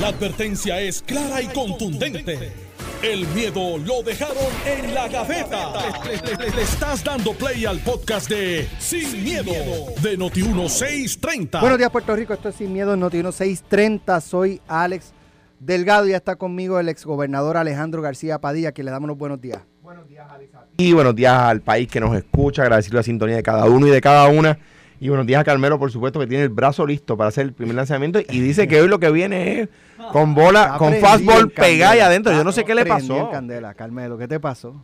La advertencia es clara y contundente. El miedo lo dejaron en la gaveta. Le, le estás dando play al podcast de Sin, miedo, de Noti1630. Buenos días, Puerto Rico. Esto es Sin Miedo en Noti 1630. Soy Alex Delgado y ya está conmigo el exgobernador Alejandro García Padilla, que le damos los buenos días. Buenos días, Alex. Y buenos días al país que nos escucha. Agradecer la sintonía de cada uno y de cada una. Y buenos días a Carmelo, por supuesto, que tiene el brazo listo para hacer el primer lanzamiento. Y dice que hoy lo que viene es con bola, Está con fastball pegada ahí adentro. Yo no sé qué le pasó. candela, Carmelo, ¿qué te pasó?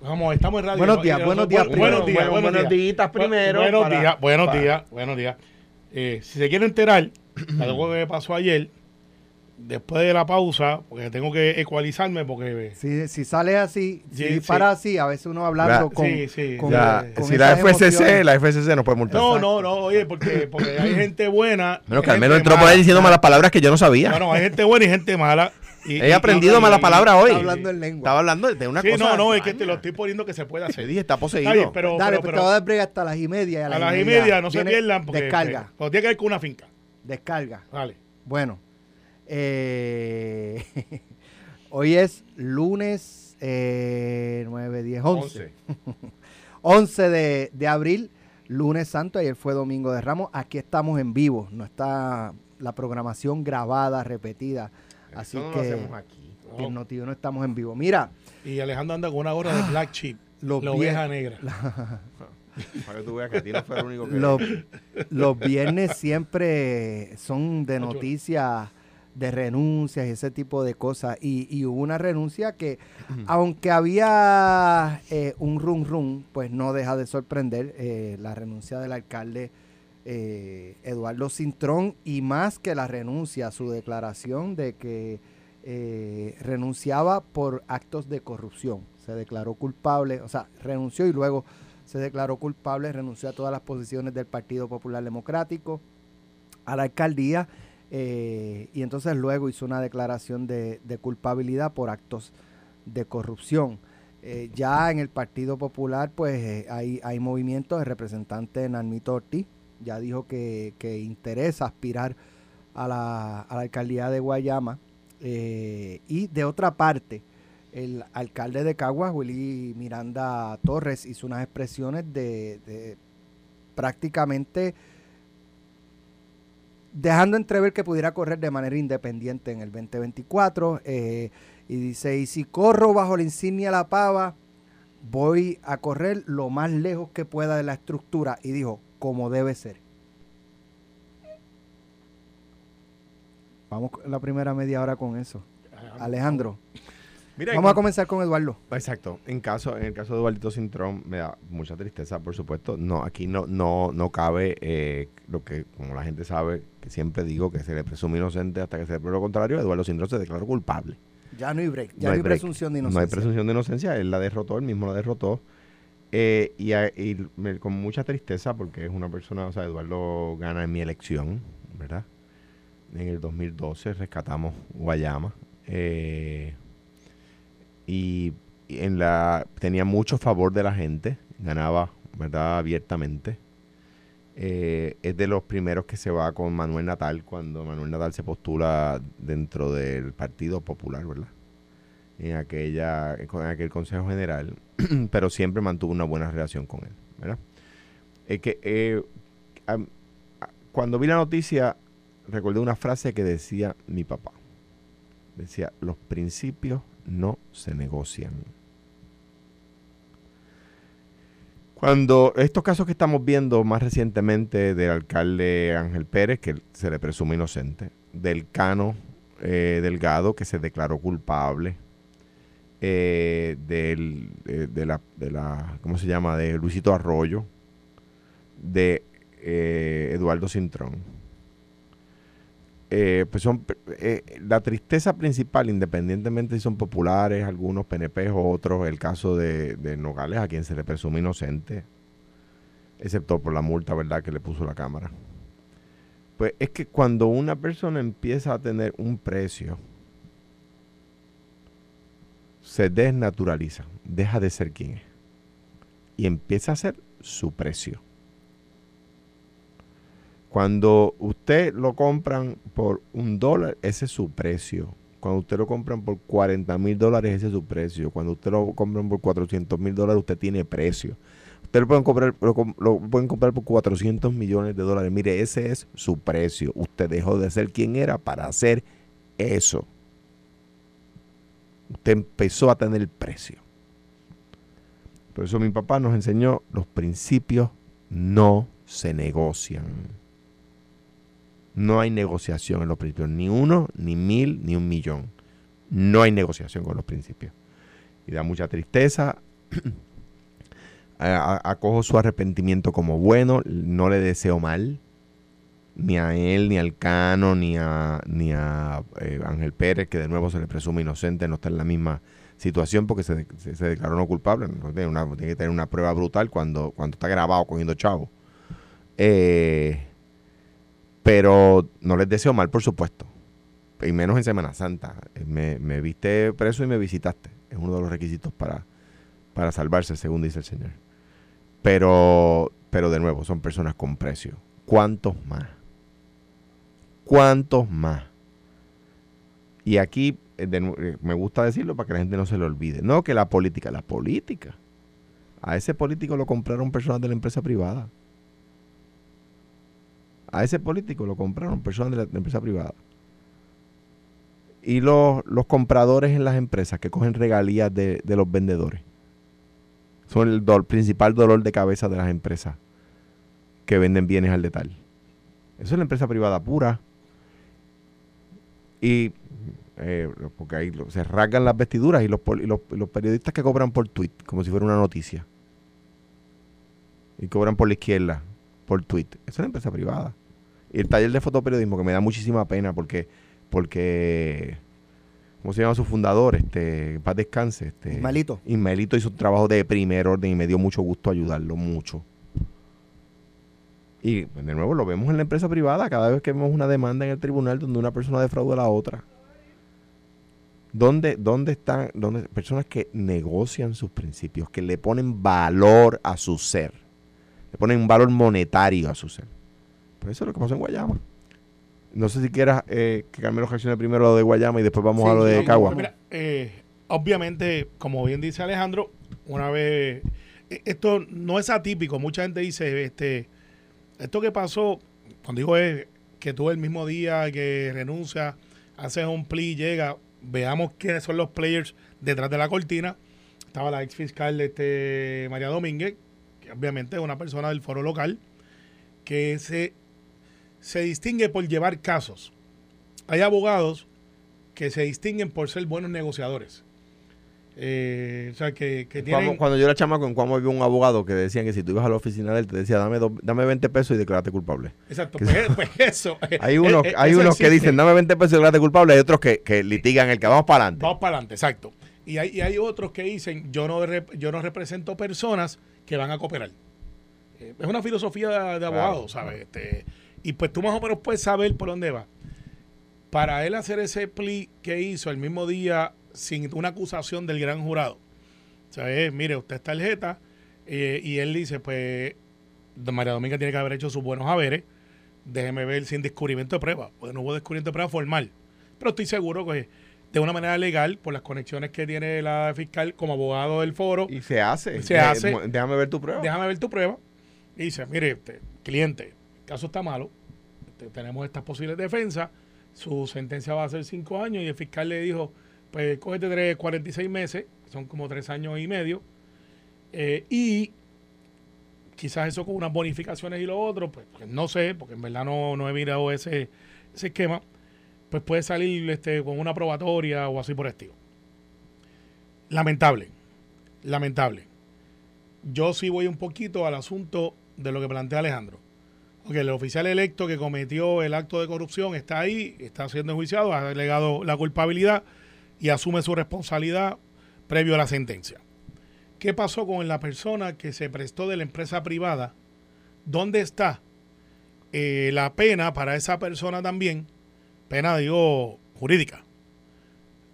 Vamos, estamos en radio. Buenos ¿no? días, buenos días primero. Buenos días, Bueno, buenos buenos días. primero Buenos días, buenos días, buenos días. Eh, si se quiere enterar de algo que me pasó ayer, después de la pausa, porque tengo que ecualizarme, porque Si, si sale así, si Sí, dispara sí. así, a veces uno hablando con, sí, sí. con- Ya, con si la FCC, emociones. la FCC no puede multar. No, no, no, oye, porque, porque hay gente buena. Bueno, Carmelo entró por ahí diciendo malas palabras que yo no sabía. No, no, hay gente buena y gente mala. Y, He y- aprendido y- malas y- palabras hoy. Está hablando en lengua. Estaba hablando de una Sí, cosa. no, no, es que te lo estoy poniendo que se puede Te hacer. dije, está poseído. Bien, pero, Dale, pero, pues pero te voy a dar break hasta las y media. a, a las y media no se pierdan porque Descarga, porque tiene que ver con una finca. descarga. Dale. Bueno, eh, hoy es lunes eh, 9, 10, 11. 11 de, de abril, lunes santo. Ayer fue domingo de Ramos. Aquí estamos en vivo. No está la programación grabada, repetida. Así Eso no lo que hacemos aquí. en Noti no estamos en vivo. Mira, Y Alejandro anda con una gorra de black sheep, los la oveja negra. Para que tú veas que a ti no fue el único que... los, los viernes siempre son de noticias de renuncias y ese tipo de cosas. Y, y hubo una renuncia que, aunque había eh, un rum rum, pues no deja de sorprender eh, la renuncia del alcalde eh, Eduardo Cintrón y más que la renuncia, su declaración de que eh, renunciaba por actos de corrupción. Se declaró culpable, o sea, renunció y luego se declaró culpable, renunció a todas las posiciones del Partido Popular Democrático, a la alcaldía, eh, y entonces luego hizo una declaración de, de culpabilidad por actos de corrupción. Eh, ya en el Partido Popular, pues eh, hay, hay movimientos. El representante Narmito Ortiz ya dijo que, que interesa aspirar a la, a la alcaldía de Guayama. Y de otra parte, el alcalde de Caguas, Willy Miranda Torres, hizo unas expresiones de prácticamente dejando entrever que pudiera correr de manera independiente en el 2024. eh, y dice, y si corro bajo la insignia La Pava, voy a correr lo más lejos que pueda de la estructura. Y dijo, como debe ser. Vamos la primera media hora con eso. Alejandro, Mira, vamos a comenzar con Eduardo. Exacto. En caso, en el caso de Eduardito Cintrón, me da mucha tristeza, por supuesto. No, aquí no, no, no cabe eh, lo que, como la gente sabe, que siempre digo que se le presume inocente hasta que se pruebe lo contrario. Eduardo Cintrón se declaró culpable. Ya no hay break, ya No hay, break. presunción de No hay inocencia. presunción de inocencia. Él la derrotó, él mismo la derrotó. Eh, y a- y me- con mucha tristeza, porque es una persona, o sea, Eduardo gana en mi elección, ¿verdad? En el 2012 rescatamos Guayama. eh, y, en la tenía mucho favor de la gente, ganaba, ¿verdad? Abiertamente. Eh, es de los primeros que se va con Manuel Natal cuando Manuel Natal se postula dentro del Partido Popular, ¿verdad? En aquella aquel Consejo General, pero siempre mantuvo una buena relación con él, ¿verdad? Es que eh, cuando vi la noticia recordé una frase que decía mi papá. Decía, los principios no se negocian. Cuando estos casos que estamos viendo más recientemente del alcalde Ángel Pérez, que se le presume inocente, del Cano eh, Delgado, que se declaró culpable, eh, del, eh, de, la, de la, ¿cómo se llama?, de Luisito Arroyo, de Eduardo Cintrón. Eh, pues son eh, la tristeza principal, independientemente si son populares, algunos PNP o otros, el caso de, de Nogales, a quien se le presume inocente, excepto por la multa, ¿verdad?, que le puso la Cámara. Pues es que cuando una persona empieza a tener un precio, se desnaturaliza, deja de ser quien es y empieza a ser su precio. Cuando usted lo compran por un dólar, ese es su precio. Cuando usted lo compran por 40 mil dólares, ese es su precio. Cuando usted lo compran por 400 mil dólares, usted tiene precio. Usted lo pueden, comprar, lo, pueden comprar por 400 millones de dólares. Mire, ese es su precio. Usted dejó de ser quien era para hacer eso. Usted empezó a tener precio. Por eso mi papá nos enseñó, los principios no se negocian. No hay negociación en los principios, ni uno, ni mil, ni un millón. No hay negociación con los principios. Y da mucha tristeza. Acojo su arrepentimiento como bueno, no le deseo mal, ni a él, ni al Cano, ni a, ni a eh, Ángel Pérez, que de nuevo se le presume inocente, no está en la misma situación porque se, declaró no culpable. tiene, que tener una prueba brutal cuando, cuando está grabado cogiendo chavo. Eh, pero no les deseo mal, por supuesto. Y menos en Semana Santa. Me, me, viste preso y me visitaste. Es uno de los requisitos para, para salvarse, según dice el Señor. Pero, pero de nuevo, son personas con precio. ¿Cuántos más? ¿Cuántos más? Y aquí eh, eh, me gusta decirlo para que la gente no se lo olvide. No que la política, la política. A ese político lo compraron personas de la empresa privada. A ese político lo compraron personas de la, empresa privada. Y los, los, compradores en las empresas que cogen regalías de, los vendedores son el principal dolor de cabeza de las empresas que venden bienes al detalle. Eso es la empresa privada pura. Y eh, porque ahí se rasgan las vestiduras y los, los, periodistas que cobran por tweet, como si fuera una noticia. Y cobran por la izquierda, por tweet. Esa es una empresa privada. Y el taller de fotoperiodismo, que me da muchísima pena porque, porque ¿cómo se llama su fundador? Este, paz descanse. Este, Ismaelito. Ismaelito hizo un trabajo de primer orden y me dio mucho gusto ayudarlo, mucho. Y de nuevo lo vemos en la empresa privada cada vez que vemos una demanda en el tribunal donde una persona defrauda a la otra. ¿Dónde, dónde están dónde, personas que negocian sus principios, que le ponen valor a su ser? Le ponen un valor monetario a su ser. Pues eso es lo que pasó en Guayama. No sé si quieras eh, que Carmelo reaccione primero a lo de Guayama y después vamos a lo de Cagua. Eh, obviamente, como bien dice Alejandro, una vez eh, esto no es atípico. Mucha gente dice, este, esto que pasó, cuando digo es que tú el mismo día que renuncia, haces un plea, llega, veamos quiénes son los players detrás de la cortina. Estaba la ex fiscal este, María Domínguez, que obviamente es una persona del foro local, que se, se distingue por llevar casos. Hay abogados que se distinguen por ser buenos negociadores. Eh, o sea, que, cuando, yo era chamaco, en Cuamo había un abogado que decían que si tú ibas a la oficina de él, te decía, dame, dame 20 pesos y declarate culpable. Exacto, pues, pues, eso. hay unos, eh, hay unos que dicen, dame 20 pesos y declarate culpable, hay otros que, que litigan el que vamos para adelante. Vamos para adelante, exacto. Y hay, y hay otros que dicen, yo no, yo no represento personas que van a cooperar. Eh, es una filosofía de, abogado, ¿sabes? Este, y pues tú más o menos puedes saber por dónde va. Para él hacer ese plea que hizo el mismo día sin una acusación del gran jurado. O sea, mire, usted es tarjeta eh, y él dice, pues, María Dominga tiene que haber hecho sus buenos haberes, déjeme ver sin descubrimiento de prueba. Pues no hubo descubrimiento de prueba formal. Pero estoy seguro que de una manera legal, por las conexiones que tiene la fiscal como abogado del foro. Y se hace. Se hace. Déjame ver tu prueba. Déjame ver tu prueba. Y dice, mire, este, cliente, el caso está malo, este, tenemos estas posibles defensas, su sentencia va a ser cinco años y el fiscal le dijo, pues cógete tres, 46 meses, son como tres años y medio, eh, y quizás eso con unas bonificaciones y lo otro, pues, pues, no sé, porque en verdad no, no he mirado ese, ese esquema, pues puede salir este, con una probatoria o así por estilo. Lamentable, lamentable. Yo sí voy un poquito al asunto de lo que plantea Alejandro. Porque el oficial electo que cometió el acto de corrupción está ahí, está siendo enjuiciado, ha delegado la culpabilidad y asume su responsabilidad previo a la sentencia. ¿Qué pasó con la persona que se prestó de la empresa privada? ¿Dónde está eh, la pena para esa persona también? Pena, digo, jurídica.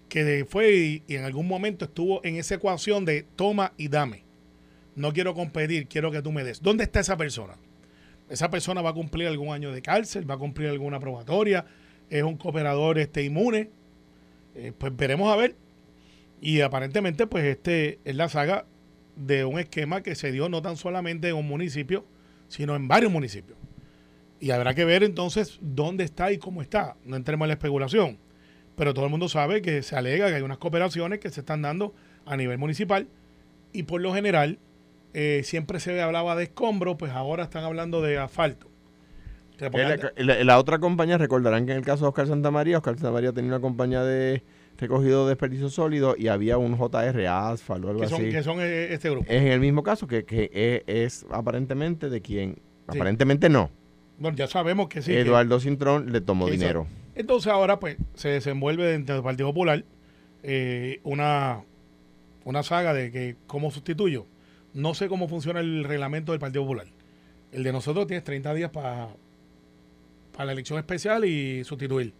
Que fue y, en algún momento estuvo en esa ecuación de toma y dame. No quiero competir, quiero que tú me des. ¿Dónde está esa persona? esa persona va a cumplir algún año de cárcel, va a cumplir alguna probatoria, es un cooperador este, inmune. Eh, pues veremos a ver. Y aparentemente, pues este es la saga de un esquema que se dio no tan solamente en un municipio, sino en varios municipios. Y habrá que ver entonces dónde está y cómo está. No entremos en la especulación. Pero todo el mundo sabe que se alega que hay unas cooperaciones que se están dando a nivel municipal y por lo general eh, siempre se hablaba de escombro, pues ahora están hablando de asfalto. La, otra compañía, recordarán que en el caso de Oscar Santamaría, Oscar Santamaría tenía una compañía de recogido de desperdicio sólido y había un JR Asphalt o algo que son, así. que son eh, este grupo. Es en el mismo caso que, que es, es aparentemente de quien, aparentemente no. Bueno, ya sabemos que sí. que- Eduardo Cintrón le tomó hizo- dinero. Entonces ahora pues se desenvuelve dentro del Partido Popular eh, una, una saga de que cómo sustituyo. No sé cómo funciona el reglamento del Partido Popular. El de nosotros tiene 30 días para para la elección especial y sustituir.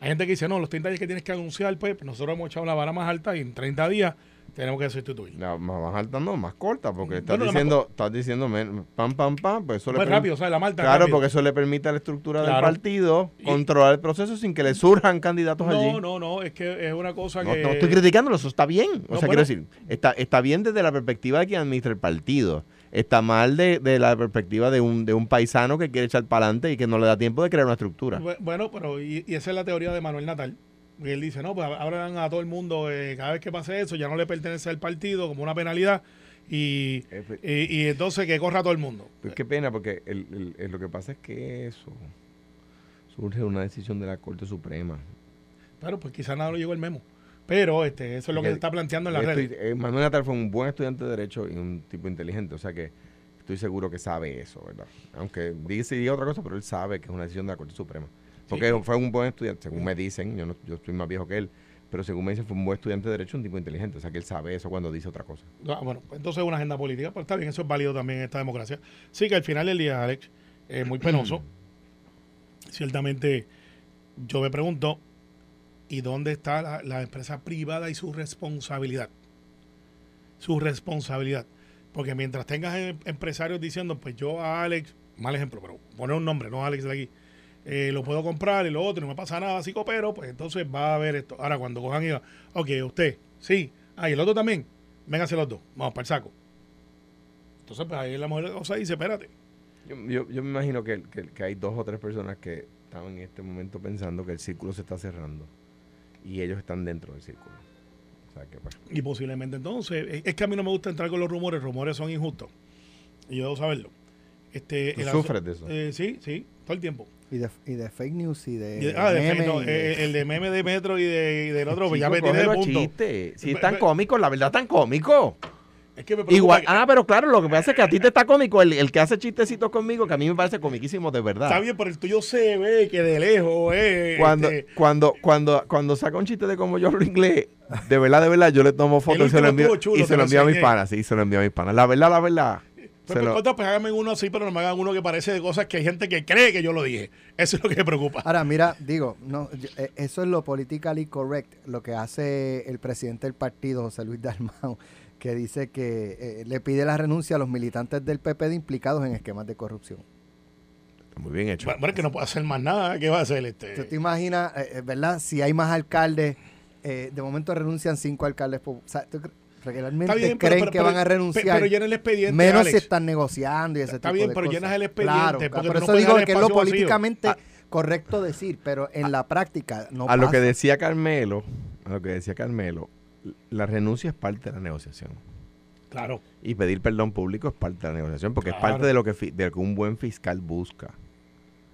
Hay gente que dice, no, los 30 días que tienes que anunciar, pues nosotros hemos echado la vara más alta y en 30 días tenemos que sustituir. La más alta no, más corta, porque estás Bueno, diciendo, estás diciendo pam, pam, pam, pues eso le Pues rápido, o sea, la malta Claro, rápido. porque eso le permite a la estructura del partido Y- controlar el proceso sin que le surjan candidatos allí. No, no, no, es que es una cosa No, que... no estoy criticándolo, eso está bien. O No, sea, bueno. quiero decir, está, está bien desde la perspectiva de quien administra el partido. Está mal de, de la perspectiva de un, de un paisano que quiere echar para adelante y que no le da tiempo de crear una estructura. Bu- Bueno, pero y, y esa es la teoría de Manuel Natal. Y él dice, no, pues ahora dan a todo el mundo, eh, cada vez que pase eso, ya no le pertenece al partido como una penalidad y, Eh, pues, y, y entonces que corra a todo el mundo. pues qué pena, porque el- el- el- lo que pasa es que eso surge de una decisión de la Corte Suprema. Pero pues quizás nada lo llegó el memo. Pero este, eso es lo que se está planteando en Estoy- redes. eh, Manuel Natal fue un buen estudiante de Derecho y un tipo inteligente, o sea que estoy seguro que sabe eso, ¿verdad? Aunque dice y diga otra cosa, pero él sabe que es una decisión de la Corte Suprema. Porque Sí. fue un buen estudiante, según me dicen, yo, no, yo estoy más viejo que él, pero según me dicen fue un buen estudiante de Derecho, un tipo inteligente, o sea que él sabe eso cuando dice otra cosa. Ah, bueno, pues entonces es una agenda política, pero está bien, eso es válido también en esta democracia. Sí que al final del día, Alex, es muy penoso. Ciertamente, yo me pregunto, ¿y dónde está la, la empresa privada y su responsabilidad? Su responsabilidad. Porque mientras tengas em- empresarios diciendo, pues yo a Alex, mal ejemplo, pero poner un nombre, no a Alex de aquí, eh, lo puedo comprar y lo otro, no me pasa nada, así coopero, pues entonces va a haber esto. Ahora, cuando cojan y digan, ok, usted, sí, ah, y el otro también, vénganse los dos, vamos para el saco. Entonces, pues ahí la mujer cosa dice, espérate. Yo, yo, yo me imagino que, que- que hay dos o tres personas que están en este momento pensando que el círculo se está cerrando y ellos están dentro del círculo. O sea que pues, Y posiblemente entonces, es- es que a mí no me gusta entrar con los rumores, rumores son injustos. Y yo debo saberlo. Este, ¿Tú el sufres de eso? Eh, sí, sí, todo el tiempo. Y de, y de fake news y de. Y de- ah, de memes fe- no, y de- eh, el de meme de metro y, de, y del otro, pues ya me Chico, tiré de cógelo a punto. chiste. Si es tan cómico, la verdad tan cómico. Es que me Igual, que- ah, pero claro, lo que pasa es que a ti te está cómico el, el que hace chistecitos conmigo, que a mí me parece comiquísimo de verdad. Está bien, pero el tuyo se ve que de lejos, eh. Cuando, este, cuando, cuando, cuando saca un chiste de cómo yo hablo inglés, de verdad, de verdad, yo le tomo foto y se lo envío, chulo, y se lo envío a mis panas, sí, se lo envío a mis panas. La verdad, la verdad. Pues, por lo- contra, pues háganme uno así, pero no me hagan uno que parece de cosas que hay gente que cree que yo lo dije. Eso es lo que me preocupa. Ahora, mira, digo, no, yo- eh, eso es lo politically correct, lo que hace el presidente del partido, José Luis Dalmau, que dice que eh, le pide la renuncia a los militantes del PP de implicados en esquemas de corrupción. Muy bien hecho. Bueno, es que no puede hacer más nada. ¿Qué va a hacer este? ¿Tú te imaginas, eh, verdad? Si hay más alcaldes, eh, de momento renuncian cinco alcaldes. o sea, ¿tú cre- realmente bien, creen pero- pero- que pero- van a renunciar? Pero llena el expediente. menos Alex. si están negociando y ese Está tipo bien, de pero cosas. llenas el expediente, Claro, porque por no eso digo que es lo políticamente Ah. correcto decir, pero en la práctica no a lo que decía Carmelo, a lo que decía Carmelo, la renuncia es parte de la negociación. Claro. Y pedir perdón público es parte de la negociación, porque es parte de lo que, de lo que un buen fiscal busca.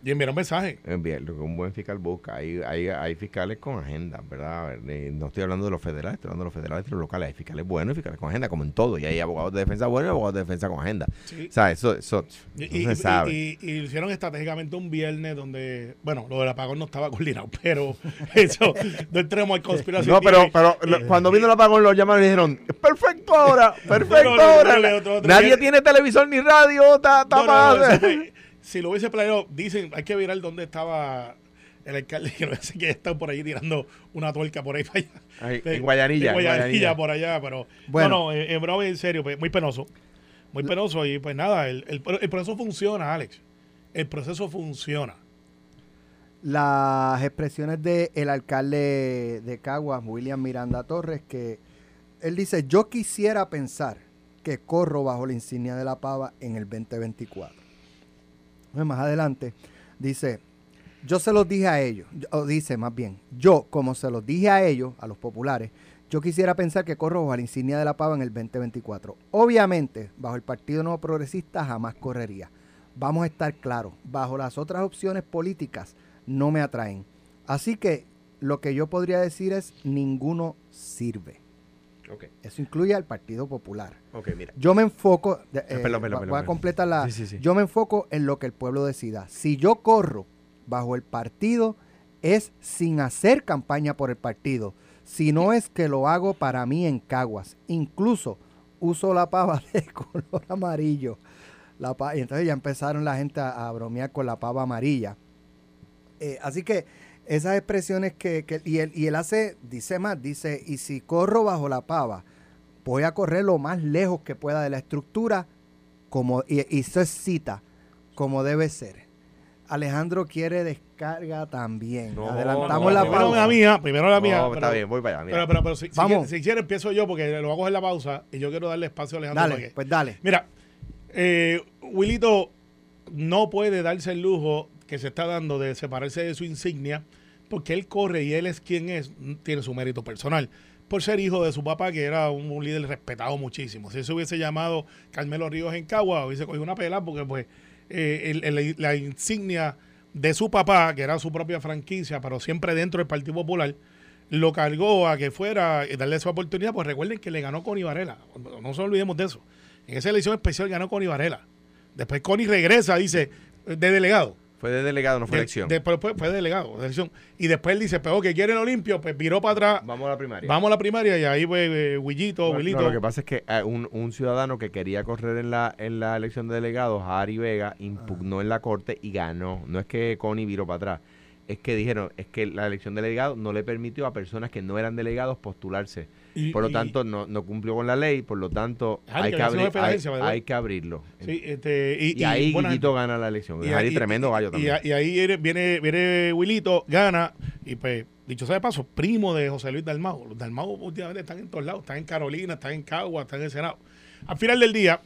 Y enviar un mensaje. Enviar lo que un buen fiscal busca. Hay, hay, hay fiscales con agenda, ¿verdad? Eh, No estoy hablando de los federales, estoy hablando de los federales y los locales. Hay fiscales buenos y fiscales con agenda, como en todo. Y hay abogados de defensa buenos y abogados de defensa con agenda. Sí. O sea, eso, eso Y, no y- se y- sabe. y- y hicieron estratégicamente un viernes donde, bueno, lo del apagón no estaba coordinado, pero eso, no entremos en conspiración. no, pero, pero lo- cuando vino el apagón lo llamaron y dijeron, perfecto ahora, perfecto ahora. Nadie tiene televisor ni radio, está No, no, no, tapado. eso fue- si lo hubiese planeado, dicen, hay que mirar dónde estaba el alcalde, que no sé que está por ahí tirando una tuerca por ahí para allá. Ahí, De- en Guayanilla, en Guayanilla, Guayanilla. por allá, pero Bueno. no, no, en, en broma, en serio, pues, muy penoso. Muy penoso. Y pues nada, el, el, el proceso funciona, Alex. El proceso funciona. Las expresiones del alcalde de Caguas, William Miranda Torres, que él dice, yo quisiera pensar que corro bajo la insignia de la pava en el 2024. Más adelante dice, yo se los dije a ellos, o dice más bien, yo como se los dije a ellos, a los populares, yo quisiera pensar que corro bajo la insignia de la pava en el 2024. Obviamente, bajo el Partido Nuevo Progresista jamás correría. Vamos a estar claros, bajo las otras opciones políticas no me atraen. Así que lo que yo podría decir es ninguno sirve. Eso incluye al Partido Popular. Ok, mira. Yo me enfoco, perdón, eh, perdón, voy a completar la, Sí, sí, sí. yo me enfoco en lo que el pueblo decida. Si yo corro bajo el partido es sin hacer campaña por el partido, si no es que lo hago para mí en Caguas. Incluso uso la pava de color amarillo. La pa- y entonces ya empezaron la gente a, a bromear con la pava amarilla. Eh, así que esas expresiones que, que- y, él, y él hace, dice más, dice, y si corro bajo la pava, voy a correr lo más lejos que pueda de la estructura, como, y, y eso es cita, como debe ser. Alejandro quiere descarga también. No, Adelantamos no, la primero pausa. la mía, primero la mía. No, pero- está bien, voy para allá. Mira. Pero, pero, pero si, si Vamos. si quiere empiezo yo porque lo hago en la pausa y yo quiero darle espacio a Alejandro. Dale, pues dale. Mira, eh, Wilito no puede darse el lujo que se está dando de separarse de su insignia porque él corre y él es quien es, tiene su mérito personal. Por ser hijo de su papá, que era un, líder respetado muchísimo. Si se hubiese llamado Carmelo Ríos en Cagua, hubiese cogido una pela porque pues eh, la insignia de su papá, que era su propia franquicia, pero siempre dentro del Partido Popular, lo cargó a que fuera y darle esa oportunidad. Pues recuerden que le ganó Connie Varela. No nos olvidemos de eso. En esa elección especial ganó Connie Varela. Después Connie regresa, dice, de delegado. Fue de delegado, no fue De- elección. Después fue, fue delegado de elección. Y después él dice, pero que quiere el limpio, pues viró para atrás. Vamos a la primaria. Vamos a la primaria y ahí pues eh, Willito, No, Willito. no, lo que pasa es que eh, un, un ciudadano que quería correr en la, en la elección de delegados, Ari Vega, impugnó en la corte y ganó. No es que Connie viró para atrás. Es que dijeron, es que la elección de delegados no le permitió a personas que no eran delegados postularse. Y- Por lo y- tanto, no, no cumplió con la ley, por lo tanto, hay que que, abrir- hay, que abrirlo. Sí, este, y, y, ahí buena Guillito gana la elección. Y ahí- tremendo gallo también. Y, ahí viene, viene, viene Wilito, gana, y pues, dicho sea de paso, primo de José Luis Dalmau. Los Dalmau últimamente están en todos lados, están en Carolina, están en Cagua, están en el Senado. Al final del día,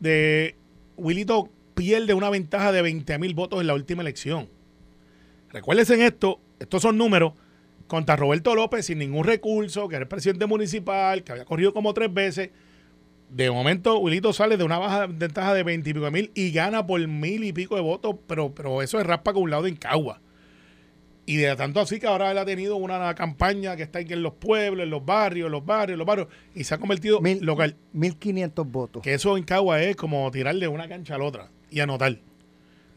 de Wilito pierde una ventaja de 20 mil votos en la última elección. Recuérdense en esto, estos son números, contra Roberto López sin ningún recurso, que era el presidente municipal, que había corrido como tres veces. De momento, Wilito sale de una baja ventaja de 20 y pico de mil y gana por mil y pico de votos, pero, pero eso es raspa con un lado en Cagua. Y de tanto así que ahora él ha tenido una campaña que está aquí en los pueblos, en los barrios, en los barrios, en los barrios, y se ha convertido Mil- local. 1500 votos. Que eso en Cagua es como tirarle una cancha a la otra y anotar.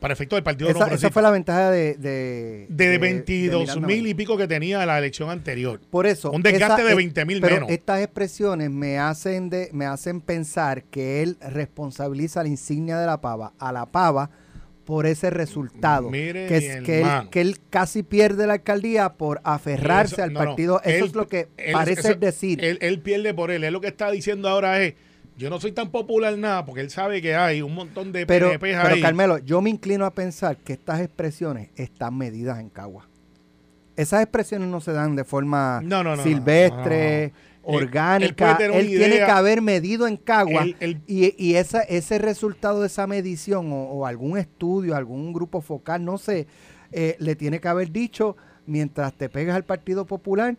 Para efecto del partido Esa, no esa fue la ventaja de... De, de, de- 22 de Miranda mil y pico que tenía la elección anterior. Por eso. Un desgaste esa- de eh, 20,000 pero menos. Estas expresiones me hacen, de, me hacen pensar que él responsabiliza la insignia de la pava a la pava por ese resultado. Mire, que, es, que, él, que él casi pierde la alcaldía por aferrarse Eso- al no, no. partido. Eso Él- es lo que él- parece eso- decir. Él, él pierde por él. Él lo que está diciendo ahora es, yo no soy tan popular nada, porque él sabe que hay un montón de pero, PNPs pero ahí. Carmelo, yo me inclino a pensar que estas expresiones están medidas en Cagua. Esas expresiones no se dan de forma No, no, no, silvestre. Él- él orgánica. Él, tiene que haber medido en Cagua. Él- él- y y esa, ese resultado de esa medición o, o algún estudio, algún grupo focal, no sé, eh, le tiene que haber dicho, mientras te pegas al Partido Popular,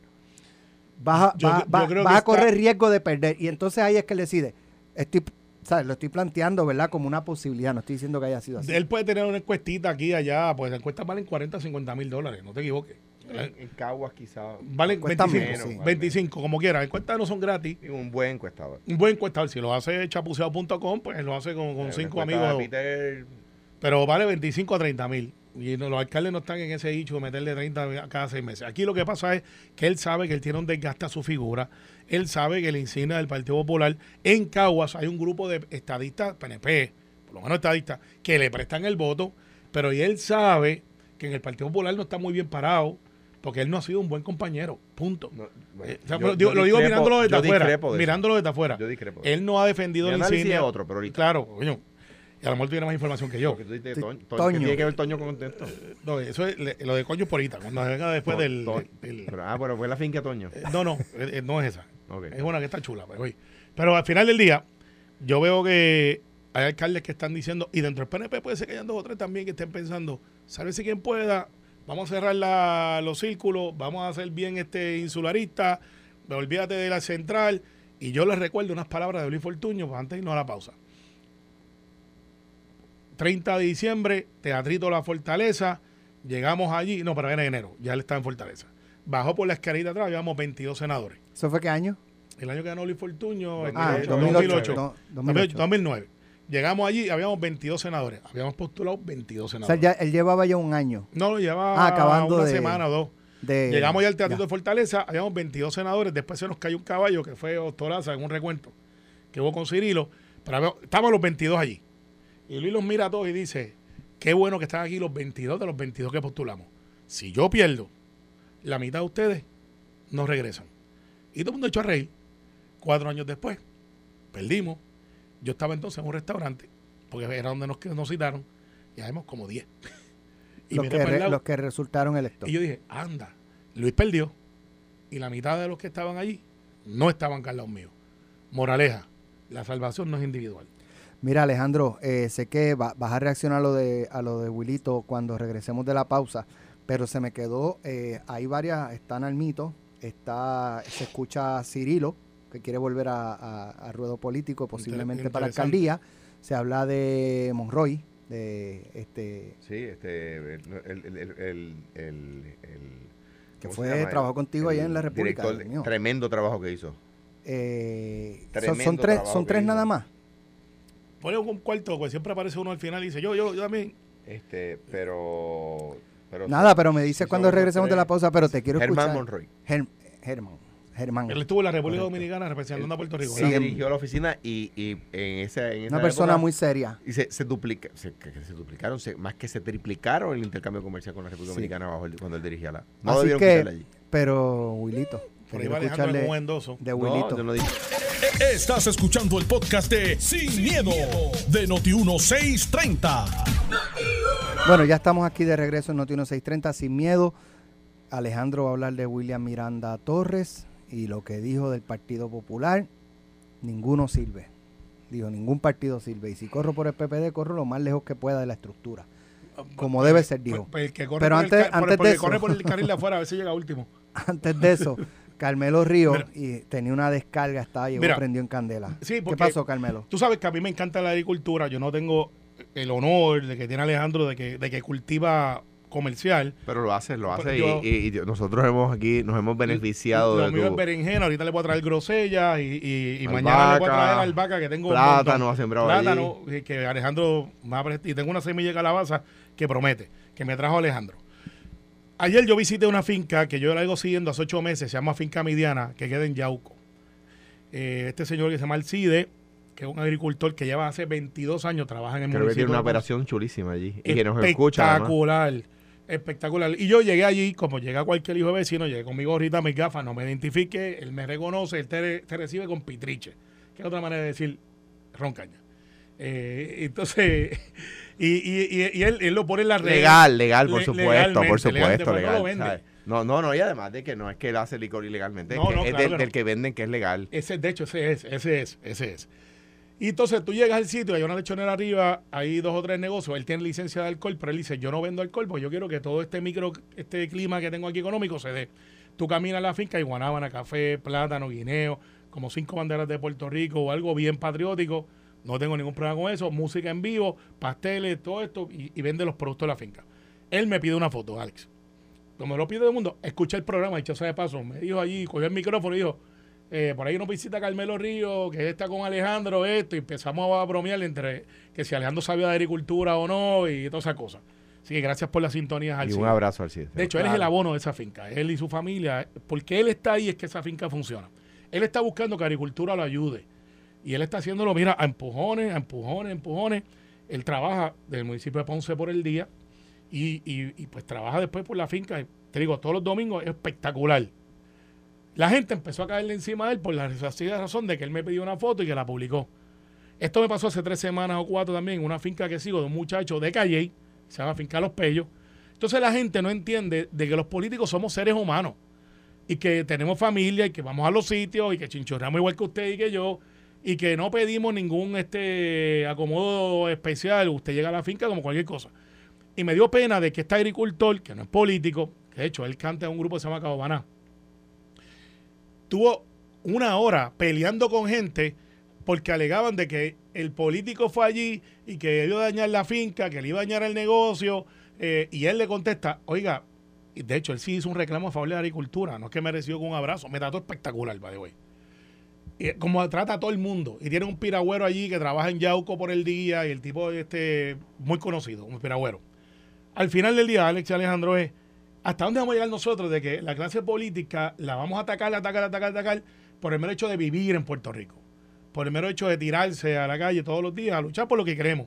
vas a, va- va- a correr riesgo de perder. Y entonces ahí es que él decide, estoy, ¿sabes? lo estoy planteando, ¿verdad? Como una posibilidad, no estoy diciendo que haya sido así. Él puede tener una encuestita aquí y allá, pues la encuesta valen 40, 50 mil dólares, no te equivoques. en, en Caguas quizás. Valen Cuesta 25, menos, sí. 25, como quiera. Encuestas no son gratis. Un buen encuestador. Un buen encuestador, si lo hace chapuceado.com, pues lo hace con, con Eh, cinco amigos. Peter, Pero vale 25 a 30 mil. Y no- los alcaldes no están en ese dicho de meterle 30 a cada seis meses. Aquí lo que pasa es que él sabe que él tiene un desgaste a su figura. Él sabe que la insignia del Partido Popular en Caguas hay un grupo de estadistas PNP, por lo menos estadistas, que le prestan el voto. Pero y él sabe que en el Partido Popular no está muy bien parado porque él no ha sido un buen compañero, punto. No, bueno, Eh, o sea, yo- lo digo, yo lo digo discrepo- mirándolo desde afuera. de. Mirándolo desde afuera. Yo discrepo de Él no ha defendido análisis insignia. otro, pero ahorita. Claro, coño. Y a lo mejor tiene más información que yo. Porque tú dices Sí, Toño. Toño. ¿Qué tiene que ver Toño con esto? No, eso es le- lo de coño por ahorita, cuando venga después del, To- del- pero, ah, pero fue la finca Toño. eh, No, no, eh, eh, no es esa. Ok. Es una que está chula, pero, oye. pero al final del día, yo veo que hay alcaldes que están diciendo, y dentro del PNP puede ser que hayan dos o tres también que estén pensando, sálvese quien pueda, vamos a cerrar la- los círculos, vamos a hacer bien este insularista, olvídate de la central. Y yo les recuerdo unas palabras de Luis Fortuño, pues antes de irnos a la pausa. 30 de diciembre, Teatrito La Fortaleza, llegamos allí, no, pero era en enero, ya él estaba en Fortaleza. Bajó por la escalera atrás, llevamos 22 senadores. ¿Eso fue qué año? El año que ganó Luis Fortuño, Ah, 2008, 2008. 2008. no, 2008, 2008. 2009. Llegamos allí, habíamos 22 senadores. Habíamos postulado 22 O sea, senadores. ya, él llevaba ya un año no, lo llevaba Ah, acabando una de- semana o dos. de... Llegamos ya al Teatro ya. de Fortaleza, habíamos 22 senadores. Después se nos cayó un caballo que fue Ostolaza en un recuento que hubo con Cirilo. Pero estaban los 22 allí. Y Luis los mira a todos y dice: Qué bueno que están aquí los 22 de los 22 que postulamos. Si yo pierdo, la mitad de ustedes no regresan. Y todo el mundo echó a reír. Cuatro años después, perdimos. Yo estaba entonces en un restaurante, porque era donde nos, nos citaron, y habíamos como 10. Y los, que re- los que resultaron electos. y yo dije, anda, Luis perdió. Y la mitad de los que estaban allí no estaban lado mío. Moraleja, la salvación no es individual. Mira, Alejandro, eh, sé que va- vas a reaccionar a lo de a lo de Wilito cuando regresemos de la pausa, pero se me quedó, eh, hay varias, está Nalmito, está, se escucha Cirilo, que quiere volver a, a- a ruedo político, posiblemente para alcaldía, se habla de Monroy, de este Sí, este. El. el, el, el, el- el- que ¿cómo se fue, trabajó contigo allá en la República. director, tremendo trabajo que hizo. Eh, son, tremendo son tres, son tres hizo. nada más. Ponle un cuarto, porque siempre aparece uno al final y dice, yo, yo, yo también. Este, pero. pero Nada, pero me dice sí cuando regresemos de la pausa, pero te quiero Germán escuchar. Monroy. Germ- Germán. Germán. Él estuvo en la República Correcto. Dominicana representando a Puerto Rico. Sí, ¿verdad? Él dirigió la oficina y, y en esa. En esa Una persona época- muy seria. Y se, se, duplica, se, duplicaron, se- más que se triplicaron el intercambio comercial con la República Sí. Dominicana bajo el- cuando él dirigía la. No Así debieron que- allí. Pero, Wilito, Por ahí va Alejandro de No, Wilito. yo no dije. Estás escuchando el podcast de Sin, miedo, de Noti1630. Bueno, ya estamos aquí de regreso en Noti 1630 sin miedo. Alejandro va a hablar de William Miranda Torres y lo que dijo del Partido Popular. Ninguno sirve. Dijo, ningún partido sirve. Y si corro por el PPD, corro lo más lejos que pueda de la estructura. Como debe ser, dijo. Pues- pues Pero antes- antes de eso. corre por el carril de afuera, a ver si llega último. Antes de eso, Carmelo Río Mira. y tenía una descarga, estaba, llegó, Mira. prendió en candela. Sí, ¿Qué pasó, Carmelo? Tú sabes que a mí me encanta la agricultura. Yo no tengo el honor de que tiene Alejandro de que, de que cultiva comercial. Pero lo hace, lo Pero hace. yo- y, y- y nosotros hemos aquí, nos hemos beneficiado Lo de mío es tu berenjena, ahorita le voy a traer grosella y, y, y mañana le voy a traer albahaca que tengo plátano ha sembrado plátano que- que Alejandro me ha prest- y tengo una semilla de calabaza que promete, que me trajo Alejandro. Ayer yo visité una finca que yo la ido siguiendo hace ocho meses, se llama Finca Midiana, que queda en Yauco. Eh, este señor que se llama Alcide, que es un agricultor que lleva hace 22 años, trabaja en el Creo que municipio. tiene una operación chulísima allí. Y que nos escucha. Espectacular. Espectacular. Y yo llegué allí, como llega cualquier hijo de vecino, llegué con mi gorrita, mis gafas, no me identifique, él me reconoce, él te, te recibe con pitriche, que es otra manera de decir roncaña. Eh, entonces, y, y, y, y él, él lo pone en la red. Legal, legal, por Le- supuesto, por supuesto, legal. No, no, no, y además de que no es que él hace licor ilegalmente, No, es, que no, es claro del, que no. del que venden que es legal. Ese, de hecho, ese es, ese es, ese es. Y entonces tú llegas al sitio, hay una lechonera arriba, hay dos o tres negocios, él tiene licencia de alcohol, pero él dice, yo no vendo alcohol porque yo quiero que todo este micro, este clima que tengo aquí económico se dé. Tú caminas a la finca y guanábana, café, plátano, guineo, como cinco banderas de Puerto Rico o algo bien patriótico. No tengo ningún problema con eso. Música en vivo, pasteles, todo esto y, y vende los productos de la finca. Él me pide una foto, Alex. Como me lo pide todo el mundo, escucha el programa, dicho sea de paso. Me dijo allí, cogió el micrófono y dijo, eh, por ahí nos visita Carmelo Río, que está con Alejandro, esto, y empezamos a bromear entre que si Alejandro sabía de agricultura o no, y todas esas cosas. Así que gracias por las sintonías al Y un abrazo al CID. De hecho, él es el abono de esa finca, él y su familia. Porque él está ahí es que esa finca funciona. Él está buscando que agricultura lo ayude. Y él está haciéndolo, mira, a empujones, a empujones, a empujones. Él trabaja del municipio de Ponce por el día y, y- pues trabaja después por la finca. te digo, todos los domingos es espectacular. La gente empezó a caerle encima de él por la razón de que él me pidió una foto y que la publicó. Esto me pasó hace tres semanas o cuatro también en una finca que sigo de un muchacho de Calle, se llama Finca Los Pellos. Entonces la gente no entiende de que los políticos somos seres humanos y que tenemos familia y que vamos a los sitios y que chinchorreamos igual que usted y que yo y que no pedimos ningún este acomodo especial. Usted llega a la finca como cualquier cosa. Y me dio pena de que este agricultor, que no es político, que de hecho él canta en un grupo que se llama Cabobaná, tuvo una hora peleando con gente porque alegaban de que el político fue allí y que iba a dañar la finca, que le iba a dañar el negocio, eh, y él le contesta, oiga, de hecho él sí hizo un reclamo a favor de la agricultura, no es que me recibió con un abrazo, me trató espectacular, by the way. Como trata a todo el mundo, y tiene un piragüero allí que trabaja en Yauco por el día, y el tipo este muy conocido, un piragüero. Al final del día, Alex Alejandro es, ¿hasta dónde vamos a llegar nosotros de que la clase política la vamos a atacar, atacar, atacar, atacar por el mero hecho de vivir en Puerto Rico? por el mero hecho de tirarse a la calle todos los días a luchar por lo que queremos.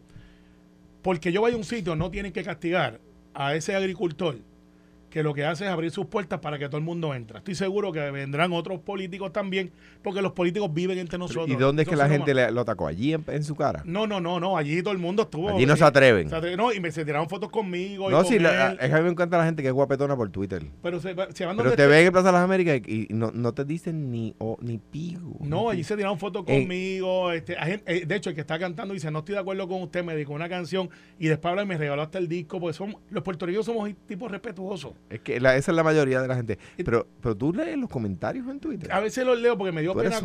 Porque yo vaya a un sitio, no tienen que castigar a ese agricultor que lo que hace es abrir sus puertas para que todo el mundo entre. Estoy seguro que vendrán otros políticos también, porque los políticos viven entre nosotros. ¿Y dónde es que la gente le, lo atacó? ¿Allí en, su cara? No, no, no, no, allí todo el mundo estuvo. Allí no se atreven. no, y me se tiraron fotos conmigo. No, sí, es que a mí me encanta la gente que es guapetona por Twitter. Pero, se, se van Pero te ven en Plaza de las Américas y, no, no, te dicen ni, o ni pigo. No, allí se tiraron fotos conmigo. Este, eh, de hecho, el que está cantando dice, no estoy de acuerdo con usted, me dedicó una canción y después me regaló hasta el disco, porque son, los puertorriqueños somos tipos respetuosos. Es que esa es la mayoría de la gente. Pero, pero tú lees los comentarios en Twitter. A veces los leo porque me dio pena.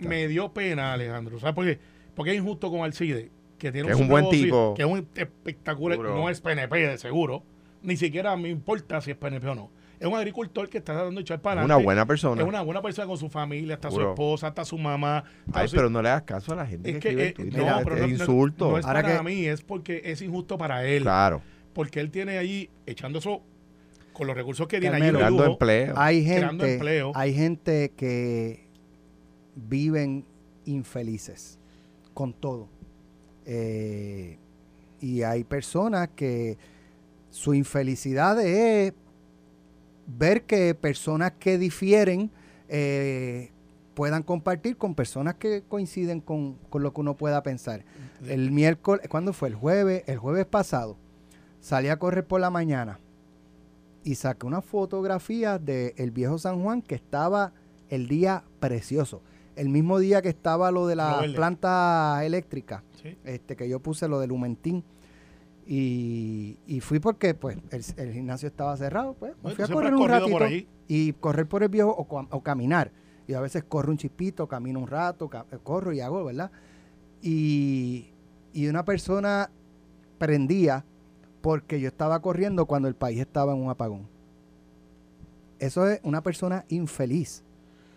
me, dio pena, Alejandro. ¿Sabes por qué? Porque es injusto con Alcide, que tiene es un buen tipo. Que es un espectacular. No es PNP, de seguro. Ni siquiera me importa si es PNP o no. Es un agricultor que está dando echar para Una buena persona. Es una buena persona con su familia, hasta su esposa, hasta su mamá. Ay, pero no le das caso a la gente es que, no, pero es insulto. No, es para mí, es porque es injusto para él. Claro. Porque él tiene ahí echando eso con los recursos que tiene allí creando empleo. Hay gente, hay gente que viven infelices con todo. Eh, y hay personas que su infelicidad es ver que personas que difieren eh, puedan compartir con personas que coinciden con, con, lo que uno pueda pensar. El miércoles, ¿cuándo fue? El jueves, el jueves pasado, salí a correr por la mañana y saqué una fotografía del viejo San Juan que estaba el día precioso. El mismo día que estaba lo de la planta eléctrica, este que yo puse lo del Lumentín. Y, fui porque pues el, gimnasio estaba cerrado, pues fui a correr un ratito y correr por el viejo o, caminar. Y a veces corro un chispito, camino un rato, corro y hago, ¿verdad? Y, y una persona prendía porque yo estaba corriendo cuando el país estaba en un apagón. Eso es una persona infeliz.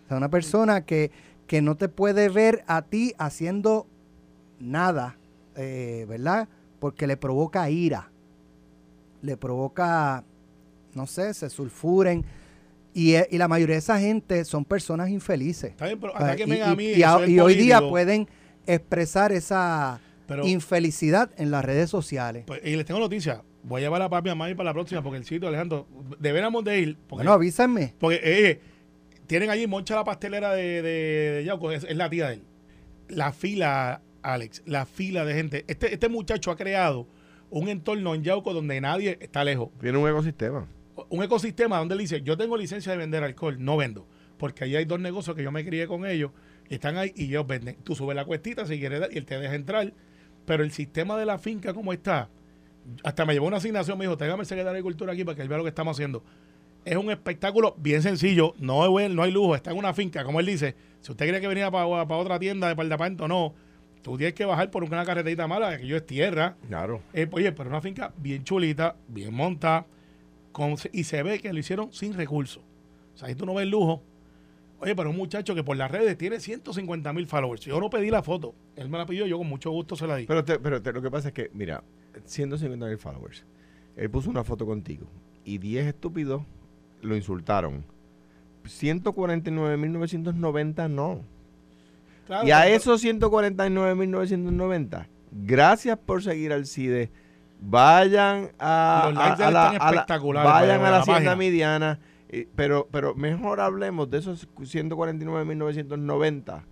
O sea, una persona que, que no te puede ver a ti haciendo nada, eh, ¿verdad? Porque le provoca ira, le provoca, no sé, se sulfuren. Y, y la mayoría de esa gente son personas infelices. Está bien, pero hasta que me a mí. Y, hoy día pueden expresar esa infelicidad en las redes sociales. Pues, y les tengo noticias. Voy a llevar a papi a mami para la próxima porque el sitio, Alejandro, deberíamos de ir. Porque, bueno, avísenme. Porque eh, tienen allí Moncha la pastelera de, de, Yauco, es, la tía de él. La fila, Alex, la fila de gente. Este, este muchacho ha creado un entorno en Yauco donde nadie está lejos. Tiene un ecosistema. Un ecosistema donde él dice, yo tengo licencia de vender alcohol, no vendo. Porque ahí hay dos negocios que yo me crié con ellos, están ahí y ellos venden. Tú subes la cuestita si quieres y él te deja entrar pero el sistema de la finca, como está, hasta me llevó una asignación, me dijo, tráigame el secretario de Agricultura aquí para que él vea lo que estamos haciendo. Es un espectáculo bien sencillo, no, es, no hay lujo, está en una finca, como él dice. Si usted cree que venía para, otra tienda de departamento, no. Tú tienes que bajar por una carreterita mala, que yo es tierra. Claro. Eh, oye, pero una finca bien chulita, bien montada, y se ve que lo hicieron sin recursos. O sea, ahí tú no ves lujo, Oye, pero un muchacho que por las redes tiene 150 mil followers. Yo no pedí la foto. Él me la pidió, yo con mucho gusto se la di. Pero, pero lo que pasa es que, mira, 150 mil followers. Él puso una foto contigo y 10 estúpidos lo insultaron. 149.990 no. y a esos 149.990, gracias por seguir al CIDE Vayan a, Los a- a a la- vayan a la la hacienda mediana. Eh, pero, pero mejor hablemos de esos 149.990